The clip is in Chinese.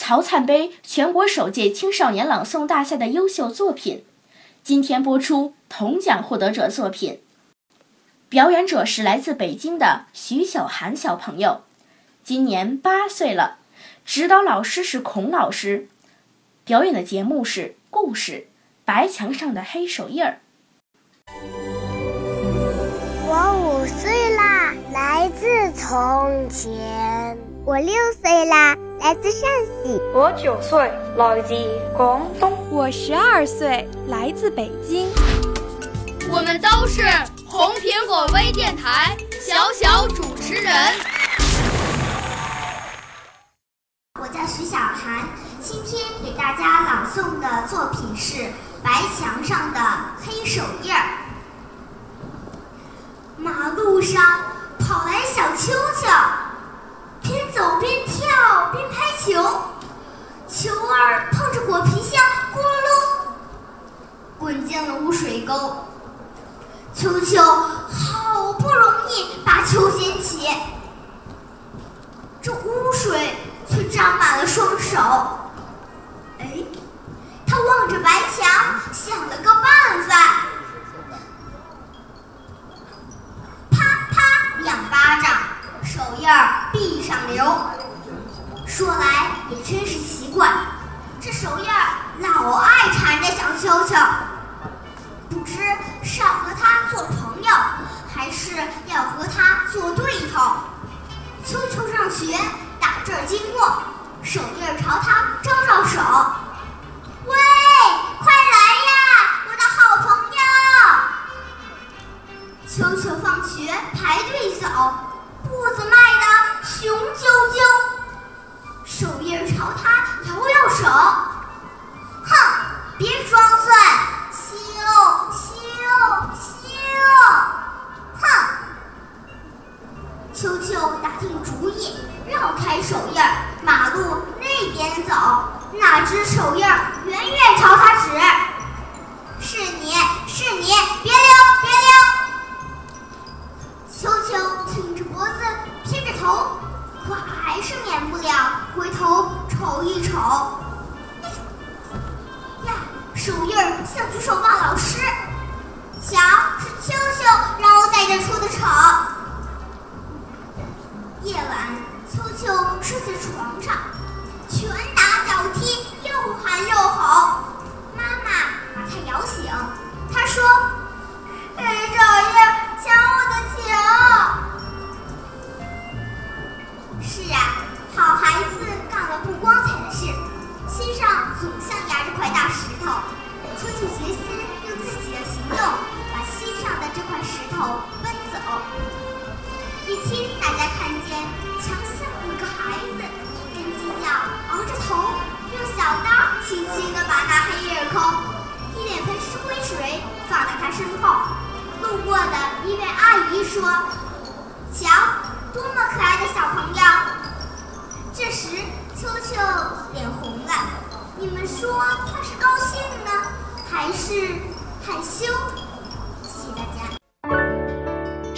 曹灿杯全国首届青少年朗诵大赛的优秀作品。今天播出铜奖获得者作品，表演者是来自北京的徐小涵小朋友，今年八岁了，指导老师是孔老师，表演的节目是故事《白墙上的黑手印儿》。我五岁啦，来自从前；我六岁啦，来自陕西；我九岁，来自广东；我十二岁，来自北京。我们都是红苹果微电台小小主持人。我叫徐小涵，今天给大家朗诵的作品是《白墙上的黑手印儿》。马路上跑来小秋秋，拍球，球儿碰着果皮箱，咕噜噜，滚进了污水沟。球球好不容易把球捡起，这污水却沾满了双手。哎，他望着白墙，想了个办法。说来也真是奇怪，这手印儿老爱缠着小秋秋，不知是要和他做朋友，还是要和他做对头。秋秋上学打这儿经过，手印儿朝他招招手：“喂，快来呀，我的好朋友！”秋秋放学排队走，步子迈得雄赳，朝他摇摇手，哼，别装蒜，羞羞羞，哼！秋秋打定主意，绕开手印儿，马路那边走。哪只手印儿远远朝他指：“是你是你，手印儿像举手骂老师，瞧，是秋秋让我在这出的丑。夜晚，秋秋睡在床上，拳打脚踢，又喊又一天，大家看见墙下有个孩子一根犄角昂着头，用小刀轻轻地把那黑印儿抠，一脸盆石灰水放在他身后。路过的一位阿姨说：“瞧，多么可爱的小朋友！”这时，秋秋脸红了。你们说他是高兴呢，还是害羞？